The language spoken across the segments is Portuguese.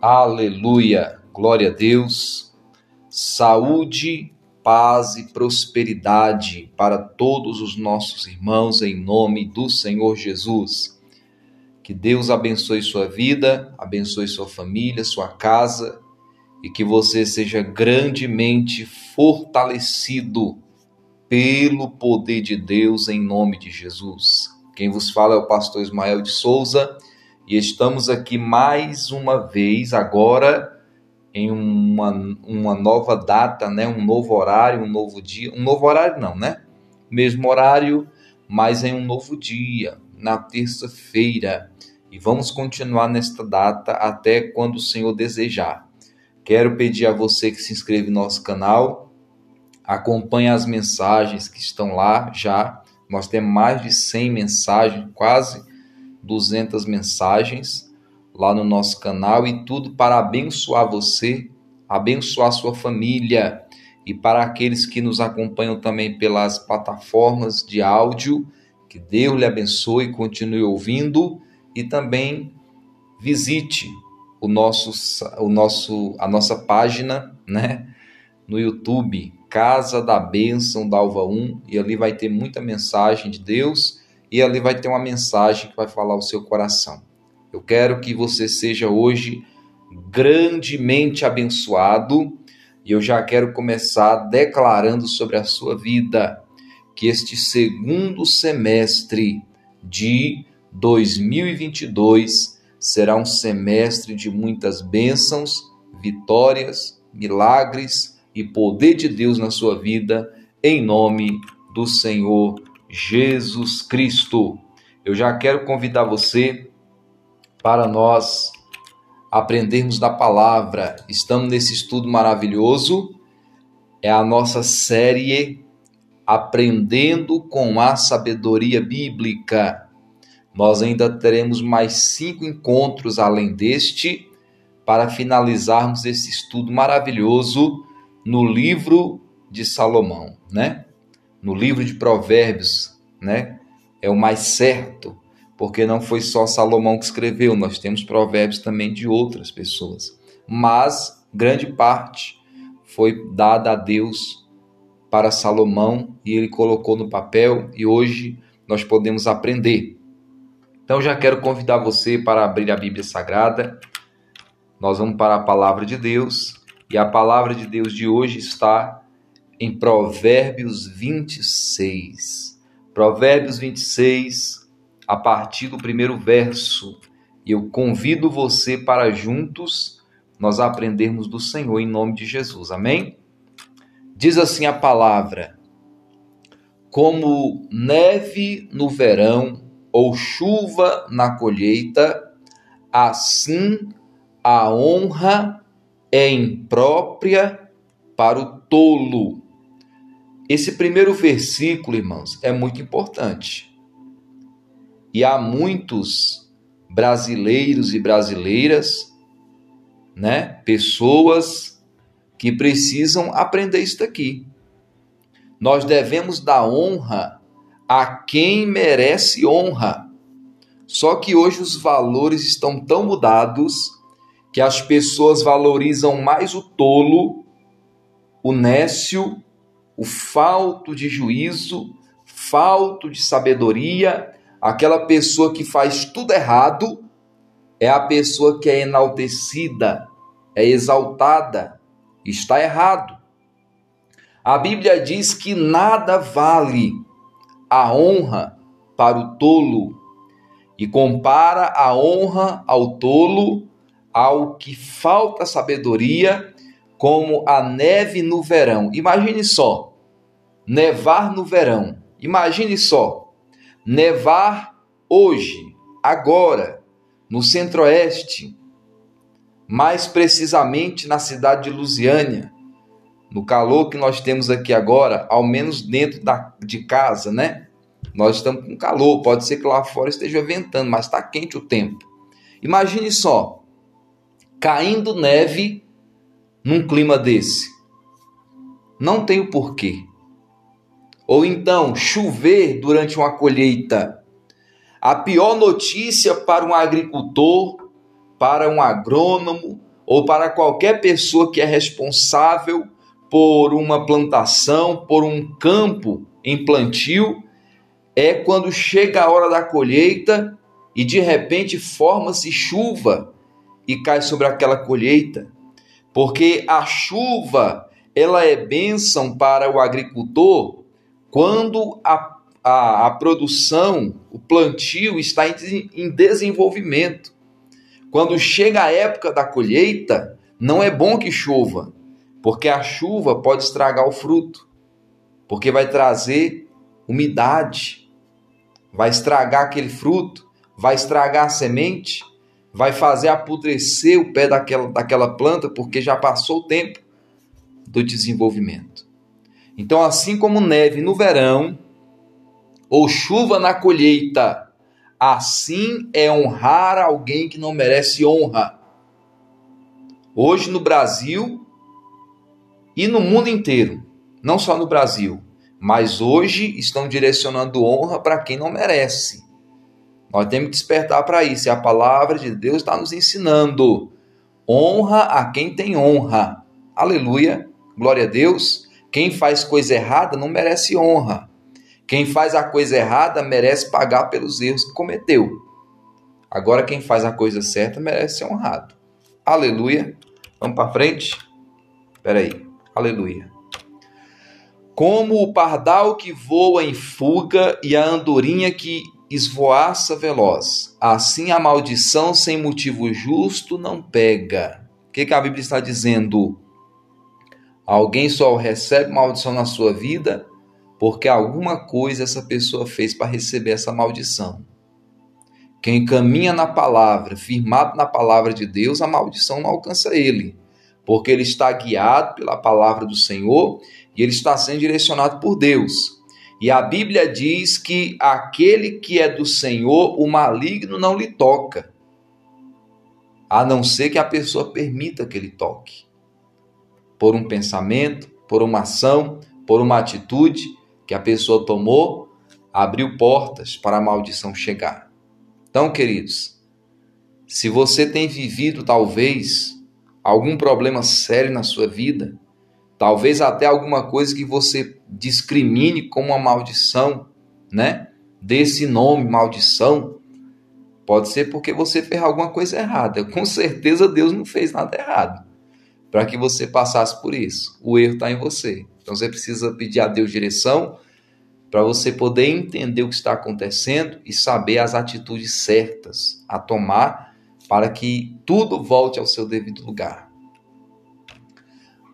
Aleluia, glória a Deus, saúde, paz e prosperidade para todos os nossos irmãos em nome do Senhor Jesus. Que Deus abençoe sua vida, abençoe sua família, sua casa e que você seja grandemente fortalecido pelo poder de Deus em nome de Jesus. Quem vos fala é o pastor Ismael de Souza e estamos aqui mais uma vez, agora em uma, uma nova data, né? um novo horário, um novo dia. Um novo horário, não, né? Mesmo horário, mas em um novo dia, na terça-feira. E vamos continuar nesta data até quando o Senhor desejar. Quero pedir a você que se inscreva no nosso canal, acompanhe as mensagens que estão lá já. Nós temos mais de 100 mensagens, quase 200 mensagens lá no nosso canal. E tudo para abençoar você, abençoar sua família. E para aqueles que nos acompanham também pelas plataformas de áudio, que Deus lhe abençoe continue ouvindo. E também visite o nosso, o nosso, a nossa página, né, no YouTube, Casa da Bênção da Alva 1, e ali vai ter muita mensagem de Deus e ali vai ter uma mensagem que vai falar o seu coração. Eu quero que você seja hoje grandemente abençoado e eu já quero começar declarando sobre a sua vida que este segundo semestre de 2022 será um semestre de muitas bênçãos, vitórias, milagres e poder de Deus na sua vida, em nome do Senhor Jesus Cristo. Eu já quero convidar você para nós aprendermos da palavra. Estamos nesse estudo maravilhoso. É a nossa série Aprendendo com a Sabedoria Bíblica. Nós ainda teremos mais cinco encontros além deste para finalizarmos esse estudo maravilhoso no livro de Salomão, né? no livro de Provérbios, né? É o mais certo, porque não foi só Salomão que escreveu, nós temos provérbios também de outras pessoas. Mas grande parte foi dada a Deus para Salomão e ele colocou no papel e hoje nós podemos aprender. Então já quero convidar você para abrir a Bíblia Sagrada. Nós vamos para a palavra de Deus e a palavra de Deus de hoje está em Provérbios 26. Provérbios 26, a partir do primeiro verso. E eu convido você para juntos nós aprendermos do Senhor em nome de Jesus. Amém? Diz assim a palavra: Como neve no verão ou chuva na colheita, assim a honra é imprópria para o tolo esse primeiro versículo, irmãos, é muito importante. E há muitos brasileiros e brasileiras, né, pessoas que precisam aprender isso daqui. Nós devemos dar honra a quem merece honra. Só que hoje os valores estão tão mudados que as pessoas valorizam mais o tolo, o nécio o falto de juízo, falto de sabedoria, aquela pessoa que faz tudo errado, é a pessoa que é enaltecida, é exaltada, está errado. A Bíblia diz que nada vale a honra para o tolo e compara a honra ao tolo ao que falta sabedoria como a neve no verão. Imagine só, nevar no verão. Imagine só, nevar hoje, agora, no centro-oeste, mais precisamente na cidade de Lusiânia, no calor que nós temos aqui agora, ao menos dentro da, de casa, né? Nós estamos com calor, pode ser que lá fora esteja ventando, mas está quente o tempo. Imagine só, caindo neve num clima desse? Não tem o porquê. ou então chover durante uma colheita. A pior notícia para um agricultor, para um agrônomo ou para qualquer pessoa que é responsável por uma plantação, por um campo em plantio, é quando chega a hora da colheita e de repente forma-se chuva e cai sobre aquela colheita. Porque a chuva, ela é bênção para o agricultor quando a, a, a produção, o plantio está em, em desenvolvimento. Quando chega a época da colheita, não é bom que chova, porque a chuva pode estragar o fruto, porque vai trazer umidade, vai estragar aquele fruto, vai estragar a semente, vai fazer apodrecer o pé daquela, daquela planta, porque já passou o tempo do desenvolvimento. Então, assim como neve no verão, ou chuva na colheita, assim é honrar alguém que não merece honra. Hoje no Brasil, e no mundo inteiro, não só no Brasil, mas hoje estão direcionando honra para quem não merece. Nós temos que despertar para isso, e a palavra de Deus está nos ensinando. Honra a quem tem honra. Aleluia, glória a Deus. Quem faz coisa errada não merece honra. Quem faz a coisa errada merece pagar pelos erros que cometeu. Agora, quem faz a coisa certa merece ser honrado. Aleluia. Vamos para frente? Espera aí. Aleluia. Como o pardal que voa em fuga e a andorinha que esvoaça veloz, assim a maldição sem motivo justo não pega. O que, que a Bíblia está dizendo? Alguém só recebe maldição na sua vida porque alguma coisa essa pessoa fez para receber essa maldição. Quem caminha na palavra, firmado na palavra de Deus, a maldição não alcança ele porque ele está guiado pela palavra do Senhor e ele está sendo direcionado por Deus. E a Bíblia diz que aquele que é do Senhor, o maligno não lhe toca, a não ser que a pessoa permita que ele toque. Por um pensamento, por uma ação, por uma atitude que a pessoa tomou, abriu portas para a maldição chegar. Então, queridos, se você tem vivido talvez algum problema sério na sua vida, talvez até alguma coisa que você discrimine como uma maldição, né? Desse nome, maldição, pode ser porque você fez alguma coisa errada. Com certeza Deus não fez nada errado para que você passasse por isso. O erro está em você. Então você precisa pedir a Deus direção para você poder entender o que está acontecendo e saber as atitudes certas a tomar para que tudo volte ao seu devido lugar.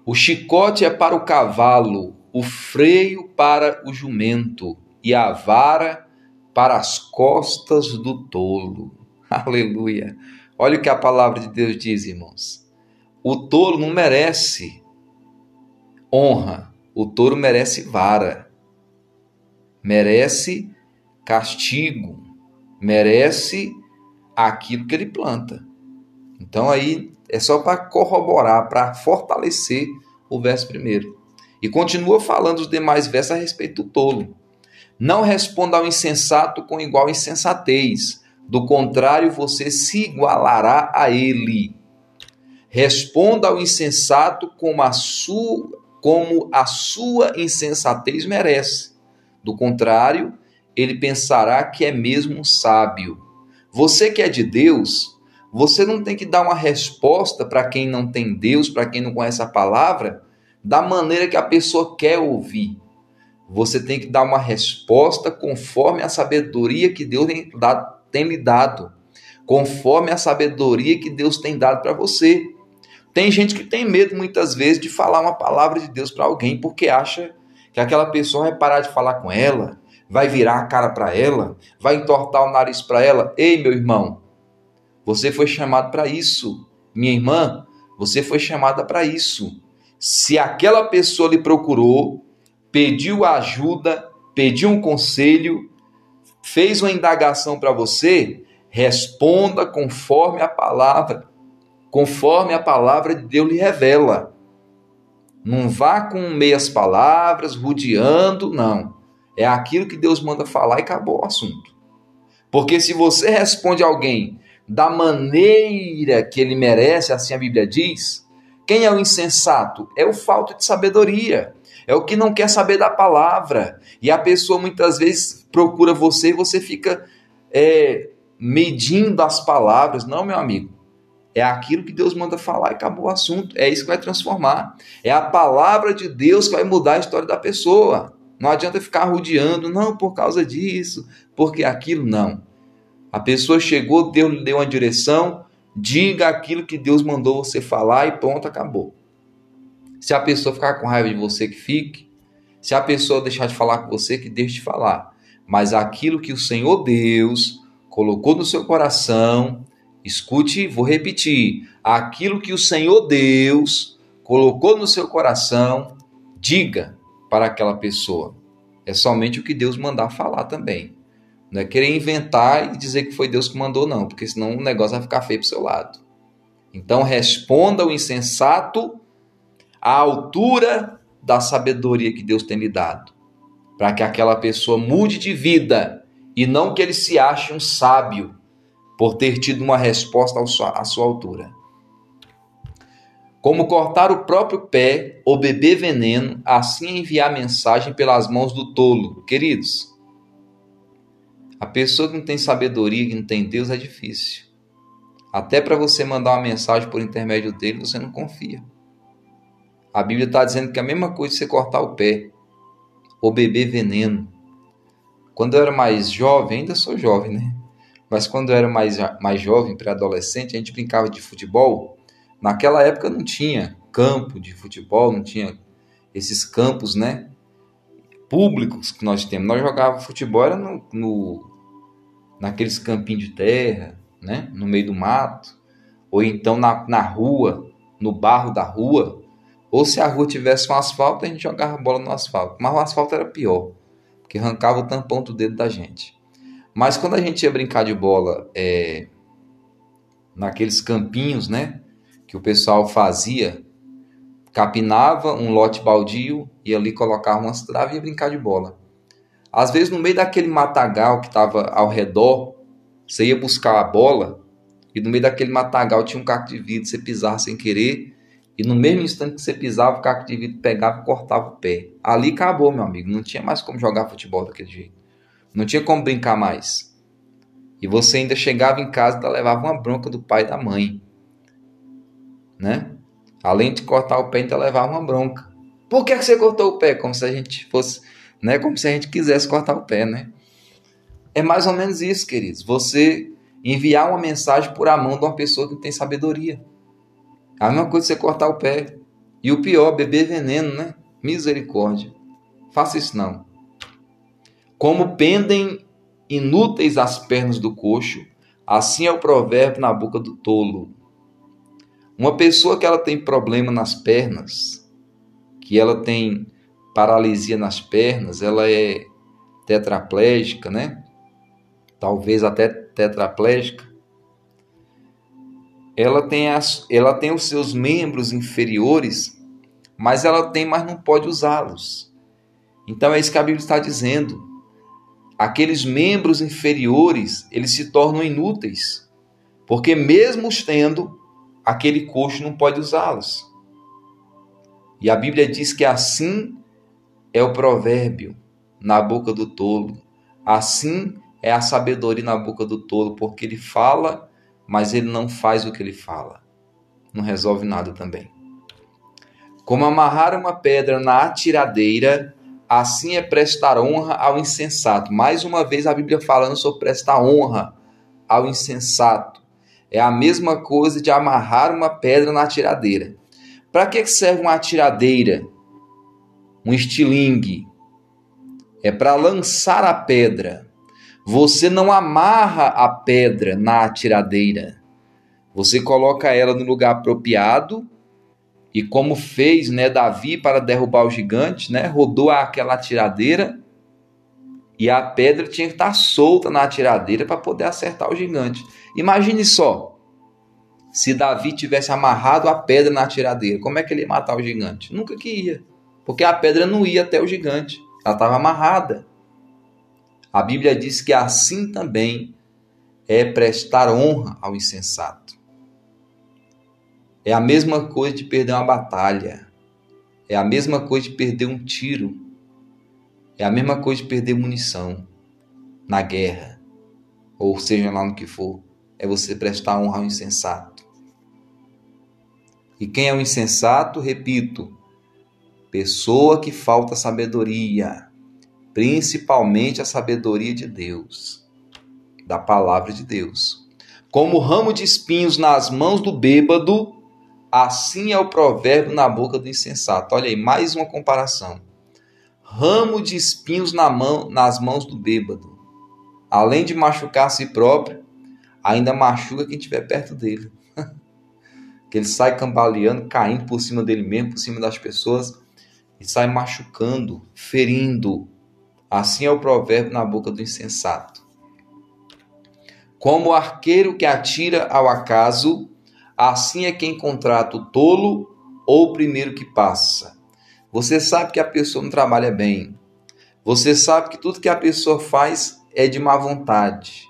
O chicote é para o cavalo, o freio para o jumento e a vara para as costas do tolo. Aleluia. Olha o que a palavra de Deus diz, irmãos. O tolo não merece honra, o tolo merece vara, merece castigo, merece aquilo que ele planta. Então aí é só para corroborar, para fortalecer o verso primeiro. E continua falando os demais versos a respeito do tolo. Não responda ao insensato com igual insensatez, do contrário você se igualará a ele. Responda ao insensato como a sua, como a sua insensatez merece. Do contrário, ele pensará que é mesmo sábio. Você que é de Deus, você não tem que dar uma resposta para quem não tem Deus, para quem não conhece a palavra, da maneira que a pessoa quer ouvir. Você tem que dar uma resposta conforme a sabedoria que Deus tem, dado, tem lhe dado, conforme a sabedoria que Deus tem dado para você. Tem gente que tem medo muitas vezes de falar uma palavra de Deus para alguém porque acha que aquela pessoa vai parar de falar com ela, vai virar a cara para ela, vai entortar o nariz para ela. Ei, meu irmão, você foi chamado para isso. Minha irmã, você foi chamada para isso. Se aquela pessoa lhe procurou, pediu ajuda, pediu um conselho, fez uma indagação para você, responda conforme a palavra, conforme a palavra de Deus lhe revela. Não vá com meias palavras, rodeando, não É aquilo que Deus manda falar e acabou o assunto. Porque se você responde alguém da maneira que ele merece, assim a Bíblia diz, quem é o insensato? É o falta de sabedoria. É o que não quer saber da palavra. E a pessoa muitas vezes procura você e você fica é, medindo as palavras. Não, meu amigo. É aquilo que Deus manda falar e acabou o assunto. É isso que vai transformar. É a palavra de Deus que vai mudar a história da pessoa. Não adianta ficar rodeando, não, por causa disso, porque aquilo não. A pessoa chegou, Deus lhe deu uma direção, diga aquilo que Deus mandou você falar e pronto, acabou. Se a pessoa ficar com raiva de você, que fique. Se a pessoa deixar de falar com você, que deixe de falar. Mas aquilo que o Senhor Deus colocou no seu coração, Escute, vou repetir. Aquilo que o Senhor Deus colocou no seu coração, diga para aquela pessoa. É somente o que Deus mandar falar também. Não é querer inventar e dizer que foi Deus que mandou, não, porque senão o negócio vai ficar feio para o seu lado. Então responda o insensato à altura da sabedoria que Deus tem lhe dado, para que aquela pessoa mude de vida e não que ele se ache um sábio por ter tido uma resposta à sua altura. Como cortar o próprio pé ou beber veneno, assim enviar mensagem pelas mãos do tolo. Queridos, a pessoa que não tem sabedoria, que não tem Deus, é difícil. Até para você mandar uma mensagem por intermédio dele, você não confia. A Bíblia está dizendo que é a mesma coisa você cortar o pé ou beber veneno. Quando eu era mais jovem, ainda sou jovem, né? Mas quando eu era mais, mais jovem, pré-adolescente, a gente brincava de futebol. Naquela época não tinha campo de futebol, não tinha esses campos, né? Públicos que nós temos. Nós jogávamos futebol era no, no, naqueles campinhos de terra, né? No meio do mato. Ou então na, na rua, no barro da rua. Ou se a rua tivesse um asfalto, a gente jogava bola no asfalto. Mas o asfalto era pior, porque arrancava o tampão do dedo da gente. Mas quando a gente ia brincar de bola é, naqueles campinhos, né? Que o pessoal fazia, capinava um lote baldio e ali colocava umas traves e brincar de bola. Às vezes, no meio daquele matagal que estava ao redor, você ia buscar a bola e no meio daquele matagal tinha um caco de vidro, você pisava sem querer e no mesmo instante que você pisava, o caco de vidro pegava e cortava o pé. Ali acabou, meu amigo. Não tinha mais como jogar futebol daquele jeito. Não tinha como brincar mais. E você ainda chegava em casa e levava uma bronca do pai e da mãe. Né? Além de cortar o pé, ainda levava uma bronca. Por que, que você cortou o pé? Como se a gente fosse, né? Como se a gente quisesse cortar o pé, né? É mais ou menos isso, queridos. Você enviar uma mensagem por a mão de uma pessoa que não tem sabedoria. A mesma coisa você cortar o pé. E o pior, beber veneno, né? Misericórdia. Faça isso não. Como pendem inúteis as pernas do coxo, assim é o provérbio na boca do tolo. Uma pessoa que ela tem problema nas pernas, que ela tem paralisia nas pernas, ela é tetraplégica, né? Talvez até tetraplégica. Ela tem, as, ela tem os seus membros inferiores, mas ela tem, mas não pode usá-los. Então é isso que a Bíblia está dizendo aqueles membros inferiores, eles se tornam inúteis, porque mesmo os tendo, aquele coxo não pode usá-los. E a Bíblia diz que assim é o provérbio na boca do tolo, assim é a sabedoria na boca do tolo, porque ele fala, mas ele não faz o que ele fala. Não resolve nada também. Como amarrar uma pedra na atiradeira assim é prestar honra ao insensato. Mais uma vez a Bíblia falando sobre prestar honra ao insensato. É a mesma coisa de amarrar uma pedra na atiradeira. Para que serve uma atiradeira? Um estilingue. É para lançar a pedra. Você não amarra a pedra na atiradeira. Você coloca ela no lugar apropriado e como fez né, Davi para derrubar o gigante, né, rodou aquela tiradeira e a pedra tinha que estar solta na tiradeira para poder acertar o gigante. Imagine só, se Davi tivesse amarrado a pedra na tiradeira, como é que ele ia matar o gigante? Nunca que ia, porque a pedra não ia até o gigante, ela estava amarrada. A Bíblia diz que assim também é prestar honra ao insensato. É a mesma coisa de perder uma batalha. É a mesma coisa de perder um tiro. É a mesma coisa de perder munição na guerra, ou seja lá no que for. É você prestar honra ao insensato. E quem é o insensato? Repito, pessoa que falta sabedoria, principalmente a sabedoria de Deus, da palavra de Deus. Como ramo de espinhos nas mãos do bêbado, assim é o provérbio na boca do insensato. Olha aí, mais uma comparação. Ramo de espinhos na mão, nas mãos do bêbado. Além de machucar a si próprio, ainda machuca quem estiver perto dele. Que ele sai cambaleando, caindo por cima dele mesmo, por cima das pessoas e sai machucando, ferindo. Assim é o provérbio na boca do insensato. Como o arqueiro que atira ao acaso, assim é quem contrata o tolo ou o primeiro que passa. Você sabe que a pessoa não trabalha bem. Você sabe que tudo que a pessoa faz é de má vontade.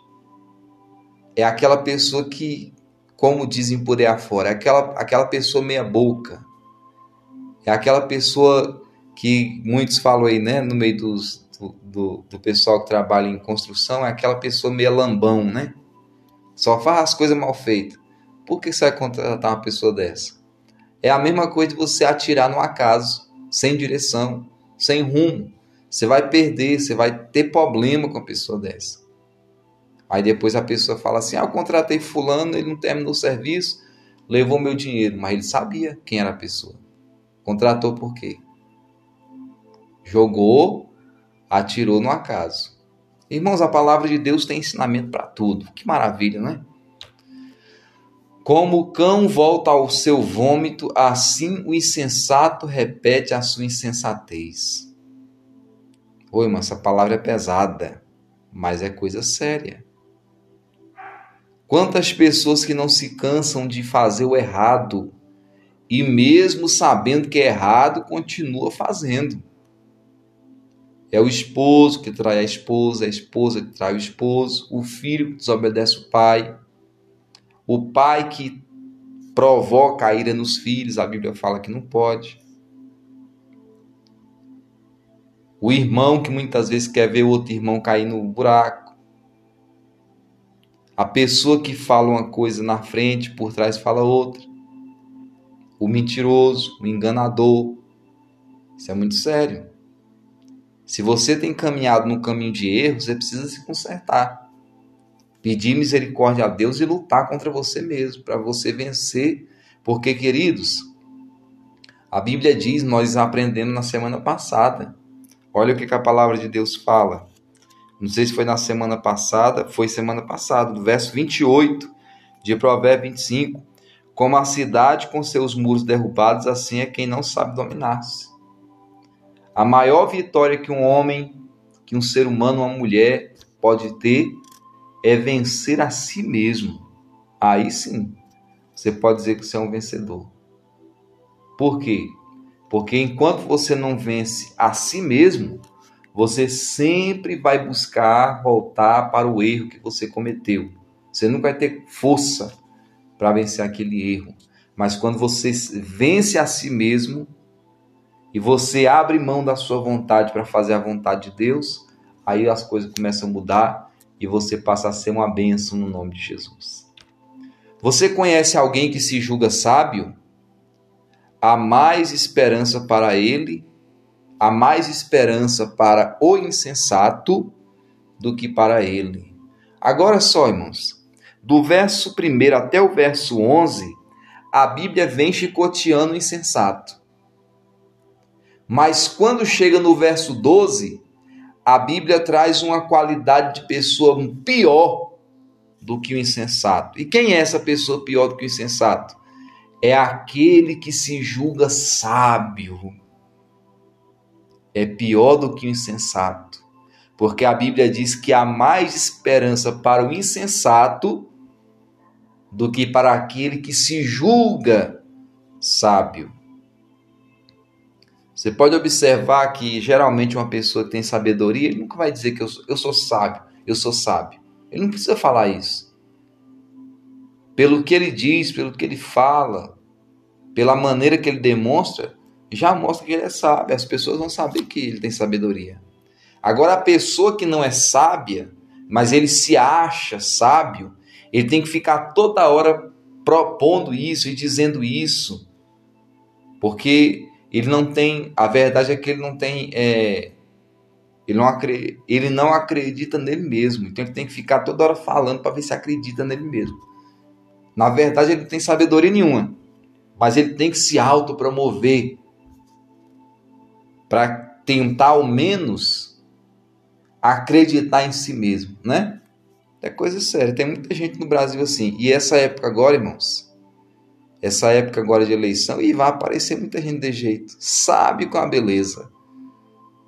É aquela pessoa que, como dizem por aí afora, aquela, aquela pessoa meia boca. É aquela pessoa que muitos falam aí, né, no meio dos, do, do, do, pessoal que trabalha em construção, é aquela pessoa meio lambão, né? Só faz as coisas mal feitas. Por que você vai contratar uma pessoa dessa? É a mesma coisa de você atirar no acaso, sem direção, sem rumo. Você vai perder, você vai ter problema com a pessoa dessa. Aí depois a pessoa fala assim: Ah, eu contratei Fulano, ele não terminou o serviço, levou meu dinheiro. Mas ele sabia quem era a pessoa. Contratou por quê? jogou, atirou no acaso. Irmãos, a palavra de Deus tem ensinamento para tudo. Que maravilha, não é? Como o cão volta ao seu vômito, assim o insensato repete a sua insensatez. Oi, irmão, essa palavra é pesada, mas é coisa séria. Quantas pessoas que não se cansam de fazer o errado e mesmo sabendo que é errado, continua fazendo. É o esposo que trai a esposa, a esposa que trai o esposo, o filho que desobedece o pai, o pai que provoca a ira nos filhos, a Bíblia fala que não pode. O irmão que muitas vezes quer ver outro irmão cair no buraco. A pessoa que fala uma coisa na frente, por trás fala outra. O mentiroso, o enganador. Isso é muito sério. Se você tem caminhado no caminho de erro, você precisa se consertar. Pedir misericórdia a Deus e lutar contra você mesmo, para você vencer. Porque, queridos, a Bíblia diz, nós aprendemos na semana passada. Olha o que, a palavra de Deus fala. Não sei se foi na semana passada, foi semana passada, verso 28 de Provérbio 25. Como a cidade com seus muros derrubados, assim é quem não sabe dominar-se. A maior vitória que um homem, que um ser humano, uma mulher pode ter é vencer a si mesmo. Aí sim, você pode dizer que você é um vencedor. Por quê? Porque enquanto você não vence a si mesmo, você sempre vai buscar voltar para o erro que você cometeu. Você nunca vai ter força para vencer aquele erro. Mas quando você vence a si mesmo, e você abre mão da sua vontade para fazer a vontade de Deus, aí as coisas começam a mudar e você passa a ser uma bênção no nome de Jesus. Você conhece alguém que se julga sábio? Há mais esperança para ele, há mais esperança para o insensato do que para ele. Agora só, irmãos, do verso 1 até o verso 11, a Bíblia vem chicoteando o insensato. Mas quando chega no verso 12, a Bíblia traz uma qualidade de pessoa pior do que o insensato. E quem é essa pessoa pior do que o insensato? É aquele que se julga sábio. É pior do que o insensato. Porque a Bíblia diz que há mais esperança para o insensato do que para aquele que se julga sábio. Você pode observar que geralmente uma pessoa que tem sabedoria, ele nunca vai dizer que eu sou, eu sou sábio, eu sou sábio. Ele não precisa falar isso. Pelo que ele diz, pelo que ele fala, pela maneira que ele demonstra, já mostra que ele é sábio. As pessoas vão saber que ele tem sabedoria. Agora, a pessoa que não é sábia, mas ele se acha sábio, ele tem que ficar toda hora propondo isso e dizendo isso, porque ele não tem, a verdade é que ele não tem, é, ele, não acredita, ele não acredita nele mesmo. Então ele tem que ficar toda hora falando para ver se acredita nele mesmo. Na verdade, ele não tem sabedoria nenhuma, mas ele tem que se autopromover para tentar ao menos acreditar em si mesmo, né? É coisa séria. Tem muita gente no Brasil assim. E essa época agora, irmãos, essa época agora de eleição, e vai aparecer muita gente de jeito. Sabe com a beleza.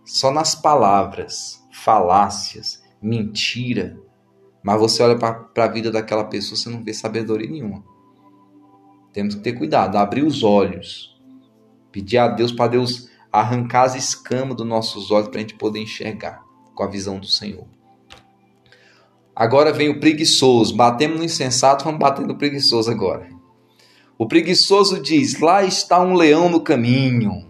Só nas palavras, falácias, mentira. Mas você olha para a vida daquela pessoa, você não vê sabedoria nenhuma. Temos que ter cuidado, abrir os olhos. Pedir a Deus para Deus arrancar as escamas dos nossos olhos para a gente poder enxergar com a visão do Senhor. Agora vem o preguiçoso. Batemos no insensato, vamos bater no preguiçoso agora. O preguiçoso diz: Lá está um leão no caminho,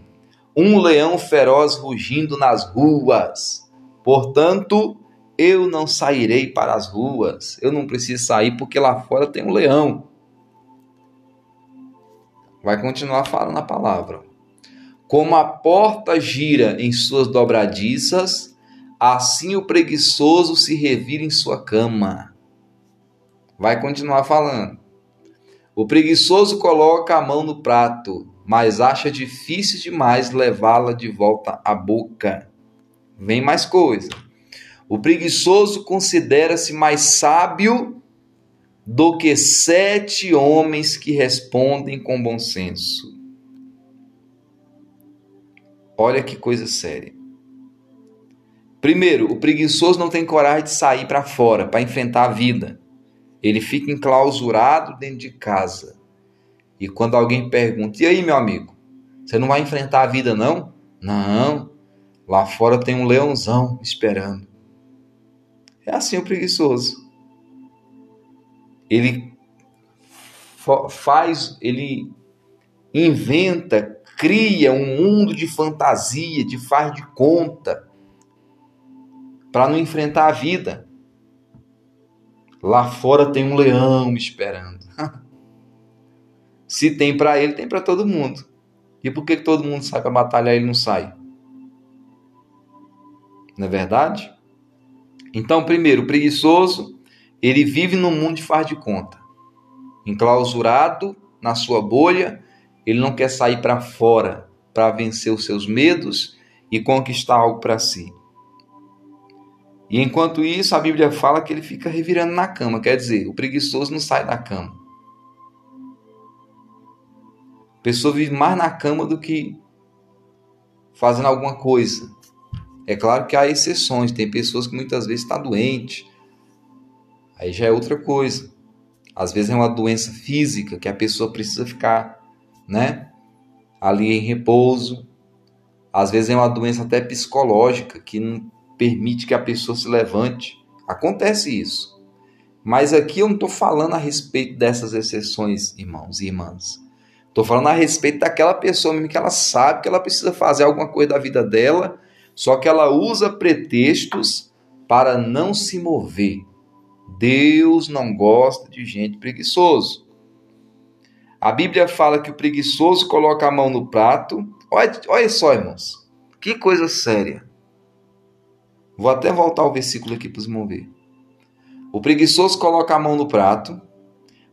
um leão feroz rugindo nas ruas. Portanto, eu não sairei para as ruas. Eu não preciso sair porque lá fora tem um leão. Vai continuar falando a palavra. Como a porta gira em suas dobradiças, assim o preguiçoso se revira em sua cama. Vai continuar falando. O preguiçoso coloca a mão no prato, mas acha difícil demais levá-la de volta à boca. Vem mais coisa. O preguiçoso considera-se mais sábio do que sete homens que respondem com bom senso. Olha que coisa séria. Primeiro, o preguiçoso não tem coragem de sair para fora, para enfrentar a vida. Ele fica enclausurado dentro de casa. E quando alguém pergunta: "E aí, meu amigo? Você não vai enfrentar a vida não?" "Não. Lá fora tem um leãozão esperando." É assim o preguiçoso. Ele faz, ele inventa, cria um mundo de fantasia, de faz de conta para não enfrentar a vida. Lá fora tem um leão me esperando. Se tem para ele, tem para todo mundo. E por que todo mundo sai para batalhar e ele não sai? Não é verdade? Então, primeiro, o preguiçoso, ele vive num mundo de faz de conta. Enclausurado na sua bolha, ele não quer sair para fora para vencer os seus medos e conquistar algo para si. E enquanto isso, a Bíblia fala que ele fica revirando na cama, quer dizer, o preguiçoso não sai da cama. A pessoa vive mais na cama do que fazendo alguma coisa. É claro que há exceções, tem pessoas que muitas vezes estão tá doentes. Aí já é outra coisa. Às vezes é uma doença física que a pessoa precisa ficar, né, ali em repouso. Às vezes é uma doença até psicológica que não permite que a pessoa se levante. Acontece isso. Mas aqui eu não estou falando a respeito dessas exceções, irmãos e irmãs. Estou falando a respeito daquela pessoa mesmo que ela sabe que ela precisa fazer alguma coisa da vida dela, só que ela usa pretextos para não se mover. Deus não gosta de gente preguiçoso. A Bíblia fala que o preguiçoso coloca a mão no prato. Olha, olha só, irmãos. Que coisa séria. Vou até voltar o versículo aqui para os irmãos ver. O preguiçoso coloca a mão no prato,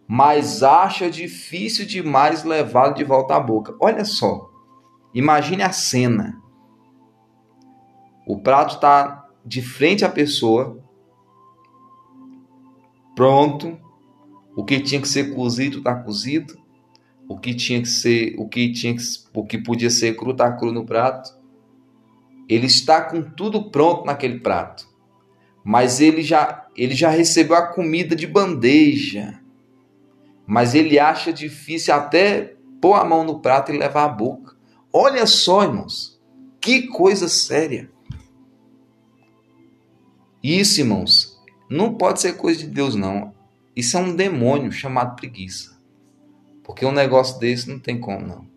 mas acha difícil demais levá-lo de volta à boca. Olha só, imagine a cena. O prato está de frente à pessoa, pronto. O que tinha que ser cozido está cozido. O que tinha que ser, o que tinha que, o que podia ser cru está cru no prato. Ele está com tudo pronto naquele prato. Mas ele já, ele já recebeu a comida de bandeja. Mas ele acha difícil até pôr a mão no prato e levar à boca. Olha só, irmãos. Que coisa séria. Isso, irmãos, não pode ser coisa de Deus, não. Isso é um demônio chamado preguiça. Porque um negócio desse não tem como, não.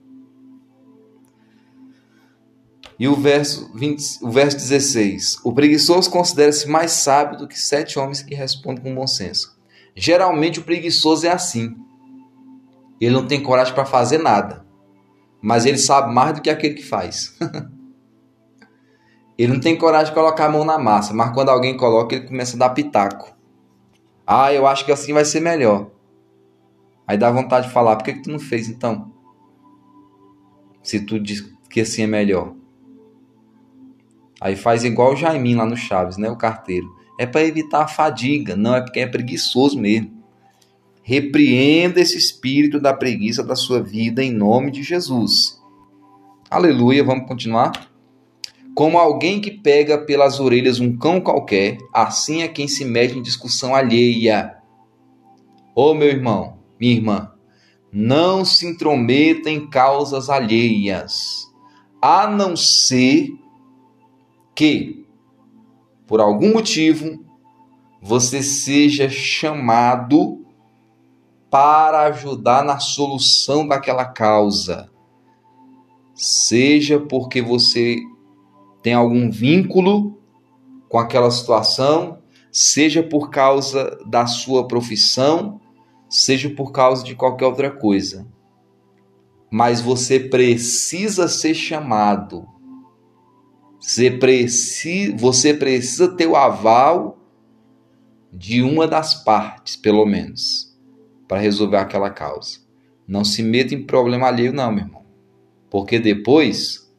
E o verso, 20, o verso 16: O preguiçoso considera-se mais sábio do que sete homens que respondem com bom senso. Geralmente o preguiçoso é assim. Ele não tem coragem para fazer nada, mas ele sabe mais do que aquele que faz. ele não tem coragem de colocar a mão na massa, mas quando alguém coloca, ele começa a dar pitaco. Ah, eu acho que assim vai ser melhor. Aí dá vontade de falar, por que, que tu não fez então? Se tu diz que assim é melhor. Aí faz igual o Jaiminho lá no Chaves, né? O carteiro. É para evitar a fadiga, não é porque é preguiçoso mesmo. Repreenda esse espírito da preguiça da sua vida em nome de Jesus. Aleluia, vamos continuar? Como alguém que pega pelas orelhas um cão qualquer, assim é quem se mete em discussão alheia. Ô oh, meu irmão, minha irmã, não se intrometa em causas alheias, a não ser que, por algum motivo, você seja chamado para ajudar na solução daquela causa. Seja porque você tem algum vínculo com aquela situação, seja por causa da sua profissão, seja por causa de qualquer outra coisa. Mas você precisa ser chamado você precisa, você precisa ter o aval de uma das partes, pelo menos, para resolver aquela causa. Não se meta em problema alheio, não, meu irmão. Porque depois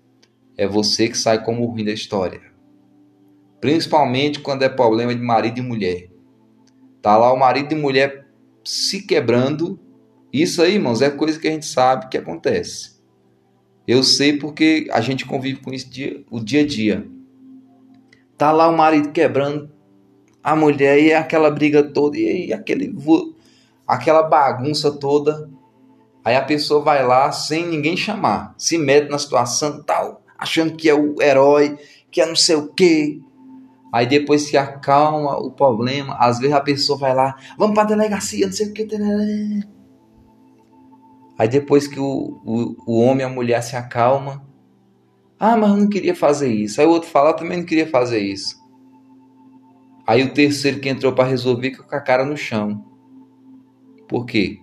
é você que sai como o ruim da história. Principalmente quando é problema de marido e mulher. Tá lá o marido e mulher se quebrando. Isso aí, irmãos, é coisa que a gente sabe que acontece. Eu sei porque a gente convive com isso dia, o dia a dia. Tá lá o marido quebrando a mulher e aquela briga toda e aquele aquela bagunça toda. Aí a pessoa vai lá sem ninguém chamar, se mete na situação tal, achando que é o herói, que é não sei o quê. Aí depois se acalma o problema, às vezes a pessoa vai lá, vamos para delegacia, não sei o que. Aí depois que o, o, o homem e a mulher se acalma, ah, mas eu não queria fazer isso. Aí o outro fala, também não queria fazer isso. Aí o terceiro que entrou para resolver fica com a cara no chão. Por quê?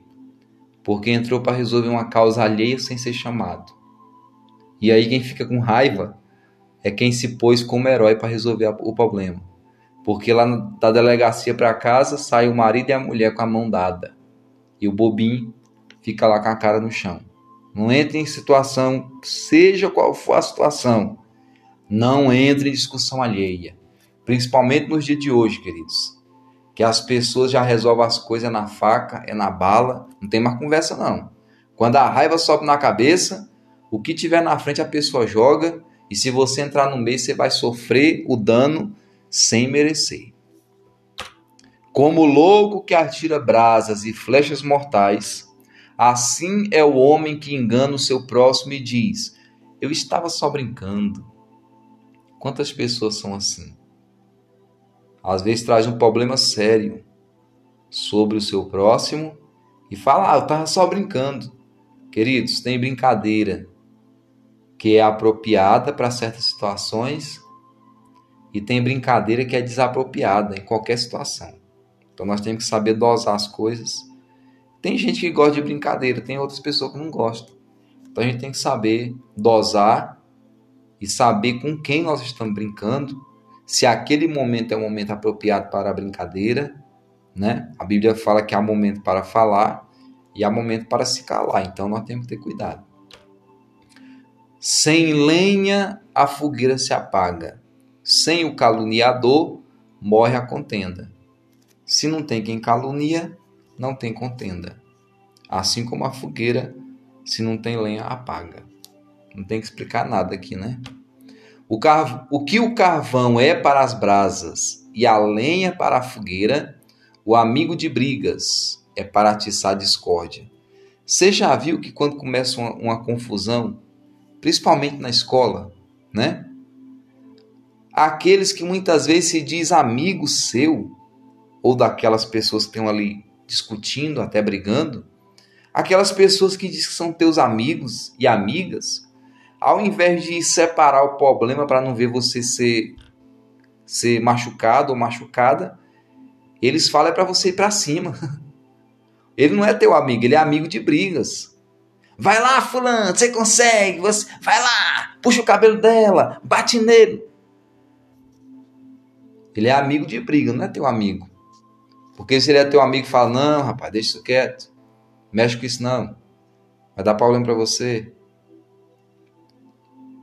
Porque entrou para resolver uma causa alheia sem ser chamado. E aí quem fica com raiva é quem se pôs como herói para resolver o problema. Porque lá da delegacia para casa sai o marido e a mulher com a mão dada. E o bobinho fica lá com a cara no chão. Não entre em situação, seja qual for a situação, não entre em discussão alheia. Principalmente nos dias de hoje, queridos. Que as pessoas já resolvem as coisas na faca, é na bala, não tem mais conversa não. Quando a raiva sobe na cabeça, o que tiver na frente a pessoa joga, e se você entrar no meio, você vai sofrer o dano sem merecer. Como louco que atira brasas e flechas mortais, Assim é o homem que engana o seu próximo e diz: Eu estava só brincando. Quantas pessoas são assim? Às vezes traz um problema sério sobre o seu próximo e fala: Ah, eu estava só brincando. Queridos, tem brincadeira que é apropriada para certas situações e tem brincadeira que é desapropriada em qualquer situação. Então nós temos que saber dosar as coisas tem gente que gosta de brincadeira, tem outras pessoas que não gostam. Então a gente tem que saber dosar e saber com quem nós estamos brincando, se aquele momento é um momento apropriado para a brincadeira, né? A Bíblia fala que há momento para falar e há momento para se calar, então nós temos que ter cuidado. Sem lenha a fogueira se apaga, sem o caluniador morre a contenda. Se não tem quem calunia, não tem contenda. Assim como a fogueira, se não tem lenha, apaga. Não tem que explicar nada aqui, né? O, carv... o que o carvão é para as brasas e a lenha para a fogueira, o amigo de brigas é para atiçar discórdia. Você já viu que quando começa uma, uma confusão, principalmente na escola, né? Aqueles que muitas vezes se diz amigo seu, ou daquelas pessoas que estão ali discutindo, até brigando, aquelas pessoas que dizem que são teus amigos e amigas, ao invés de separar o problema para não ver você ser, ser machucado ou machucada, eles falam é para você ir para cima. Ele não é teu amigo, ele é amigo de brigas. Vai lá, fulano, você consegue, você vai lá, puxa o cabelo dela, bate nele. Ele é amigo de briga, não é teu amigo. Porque se ele é teu amigo, fala: "Não, rapaz, deixa isso quieto. Mexe com isso não. Vai dar problema para você."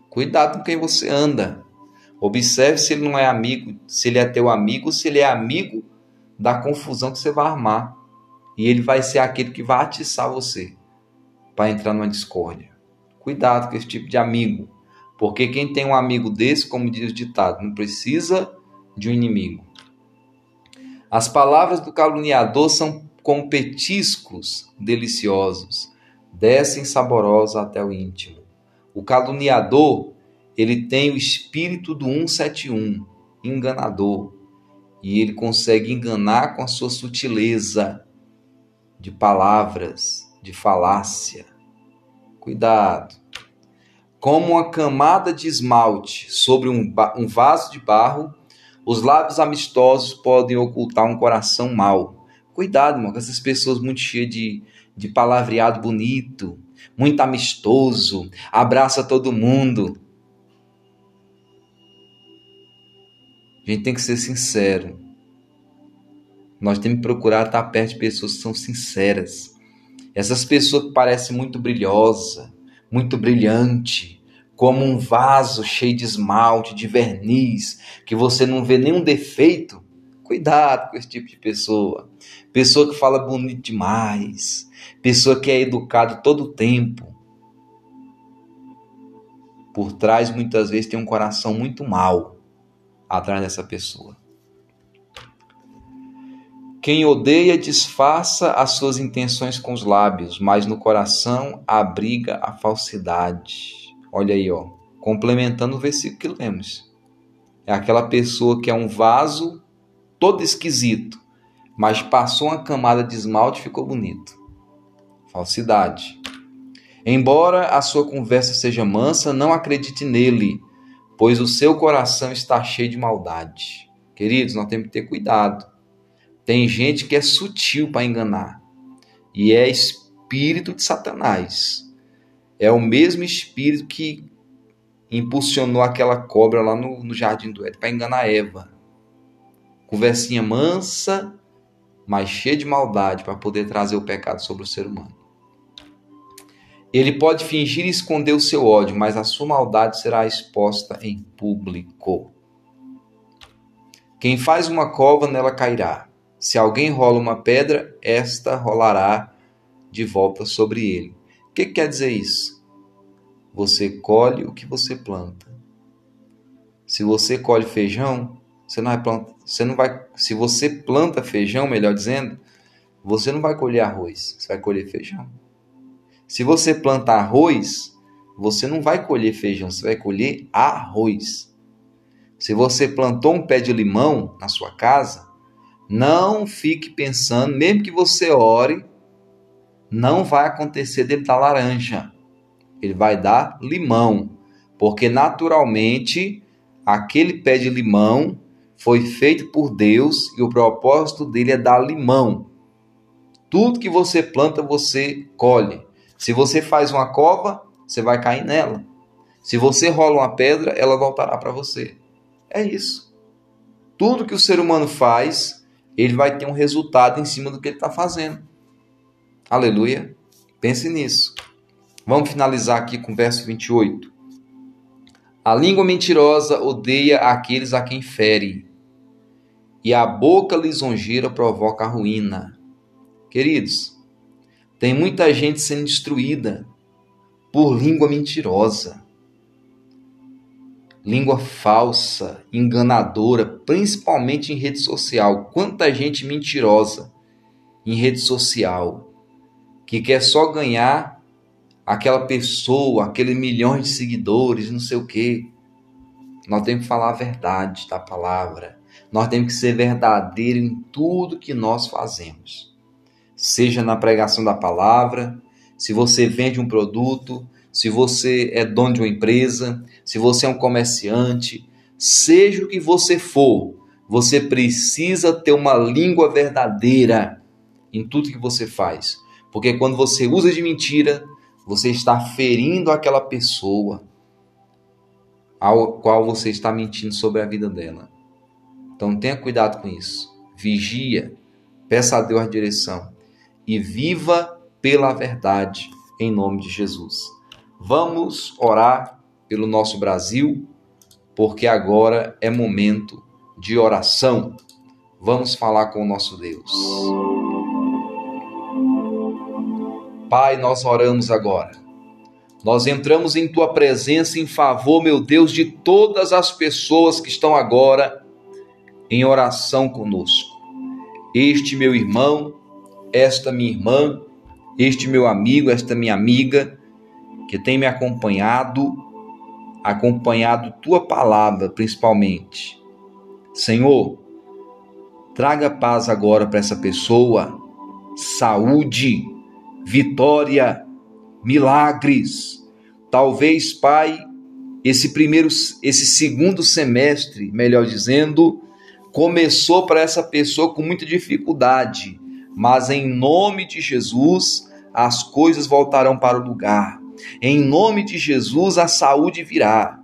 Cuidado com quem você anda. Observe se ele não é amigo, se ele é teu amigo, se ele é amigo da confusão que você vai armar. E ele vai ser aquele que vai atiçar você para entrar numa discórdia. Cuidado com esse tipo de amigo. Porque quem tem um amigo desse, como diz o ditado, não precisa de um inimigo. As palavras do caluniador são como petiscos deliciosos, descem saborosos até o íntimo. O caluniador, ele tem o espírito do 171, enganador, e ele consegue enganar com a sua sutileza de palavras, de falácia. Cuidado. Como uma camada de esmalte sobre um, um vaso de barro, os lábios amistosos podem ocultar um coração mau. Cuidado, irmão, com essas pessoas muito cheias de, de palavreado bonito, muito amistoso, abraça todo mundo. A gente tem que ser sincero. Nós temos que procurar estar perto de pessoas que são sinceras. Essas pessoas que parecem muito brilhosa, muito brilhante, como um vaso cheio de esmalte, de verniz, que você não vê nenhum defeito. Cuidado com esse tipo de pessoa. Pessoa que fala bonito demais, pessoa que é educada todo o tempo. Por trás, muitas vezes, tem um coração muito mau atrás dessa pessoa. Quem odeia disfarça as suas intenções com os lábios, mas no coração abriga a falsidade. Olha aí, ó, complementando o versículo que lemos. É aquela pessoa que é um vaso todo esquisito, mas passou uma camada de esmalte e ficou bonito falsidade. Embora a sua conversa seja mansa, não acredite nele, pois o seu coração está cheio de maldade. Queridos, nós temos que ter cuidado. Tem gente que é sutil para enganar e é espírito de Satanás. É o mesmo espírito que impulsionou aquela cobra lá no, no jardim do Éden para enganar Eva. Conversinha mansa, mas cheia de maldade para poder trazer o pecado sobre o ser humano. Ele pode fingir e esconder o seu ódio, mas a sua maldade será exposta em público. Quem faz uma cova, nela cairá. Se alguém rola uma pedra, esta rolará de volta sobre ele. O que quer dizer isso? Você colhe o que você planta. Se você colhe feijão, você não vai plantar, você não vai, se você planta feijão, melhor dizendo, você não vai colher arroz, você vai colher feijão. Se você planta arroz, você não vai colher feijão, você vai colher arroz. Se você plantou um pé de limão na sua casa, não fique pensando, mesmo que você ore, não vai acontecer dele dar laranja. Ele vai dar limão, porque naturalmente aquele pé de limão foi feito por Deus e o propósito dele é dar limão. Tudo que você planta, você colhe. Se você faz uma cova, você vai cair nela. Se você rola uma pedra, ela voltará para você. É isso. Tudo que o ser humano faz, ele vai ter um resultado em cima do que ele está fazendo. Aleluia. Pense nisso. Vamos finalizar aqui com o verso 28. A língua mentirosa odeia aqueles a quem fere, e a boca lisonjeira provoca a ruína. Queridos, tem muita gente sendo destruída por língua mentirosa, língua falsa, enganadora, principalmente em rede social. Quanta gente mentirosa em rede social que quer só ganhar aquela pessoa, aquele milhões de seguidores, não sei o quê. Nós temos que falar a verdade da palavra. Nós temos que ser verdadeiro em tudo que nós fazemos. Seja na pregação da palavra, se você vende um produto, se você é dono de uma empresa, se você é um comerciante, seja o que você for, você precisa ter uma língua verdadeira em tudo que você faz. Porque quando você usa de mentira, você está ferindo aquela pessoa ao qual você está mentindo sobre a vida dela. Então tenha cuidado com isso. Vigia, peça a Deus a direção e viva pela verdade em nome de Jesus. Vamos orar pelo nosso Brasil, porque agora é momento de oração. Vamos falar com o nosso Deus. Pai, nós oramos agora. Nós entramos em tua presença em favor, meu Deus, de todas as pessoas que estão agora em oração conosco. Este meu irmão, esta minha irmã, este meu amigo, esta minha amiga, que tem me acompanhado, acompanhado tua palavra principalmente. Senhor, traga paz agora para essa pessoa, saúde, vitória, milagres. Talvez, Pai, esse primeiro, esse segundo semestre, melhor dizendo, começou para essa pessoa com muita dificuldade, mas em nome de Jesus as coisas voltarão para o lugar. Em nome de Jesus a saúde virá.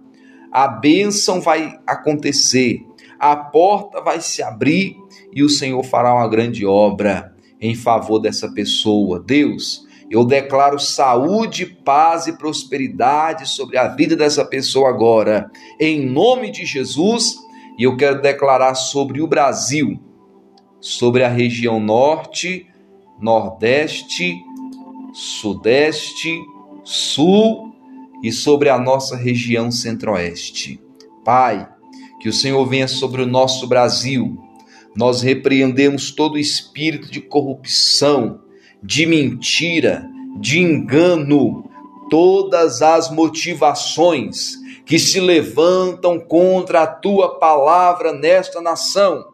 A bênção vai acontecer. A porta vai se abrir e o Senhor fará uma grande obra em favor dessa pessoa. Deus, eu declaro saúde, paz e prosperidade sobre a vida dessa pessoa agora, em nome de Jesus. E eu quero declarar sobre o Brasil, sobre a região norte, nordeste, sudeste, sul e sobre a nossa região centro-oeste. Pai, que o Senhor venha sobre o nosso Brasil. Nós repreendemos todo espírito de corrupção, de mentira, de engano, todas as motivações que se levantam contra a tua palavra nesta nação.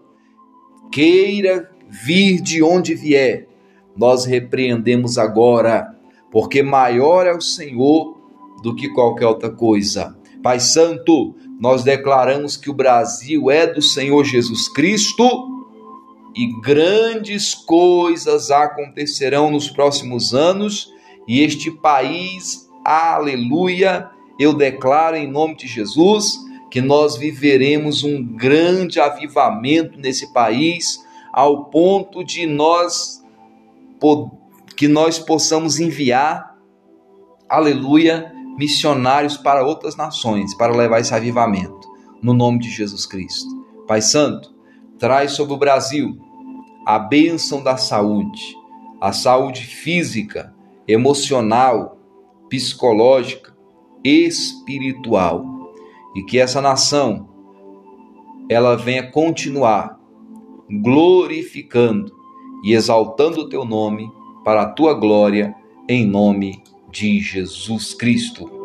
Queira vir de onde vier, nós repreendemos agora, porque maior é o Senhor do que qualquer outra coisa. Pai Santo, nós declaramos que o Brasil é do Senhor Jesus Cristo e grandes coisas acontecerão nos próximos anos e este país, aleluia, eu declaro em nome de Jesus que nós viveremos um grande avivamento nesse país ao ponto de nós que nós possamos enviar, aleluia, missionários para outras nações para levar esse avivamento, no nome de Jesus Cristo. Pai Santo, traz sobre o Brasil a bênção da saúde, a saúde física, emocional, psicológica, espiritual, e que essa nação ela venha continuar glorificando e exaltando o teu nome para a tua glória, em nome de Jesus Cristo.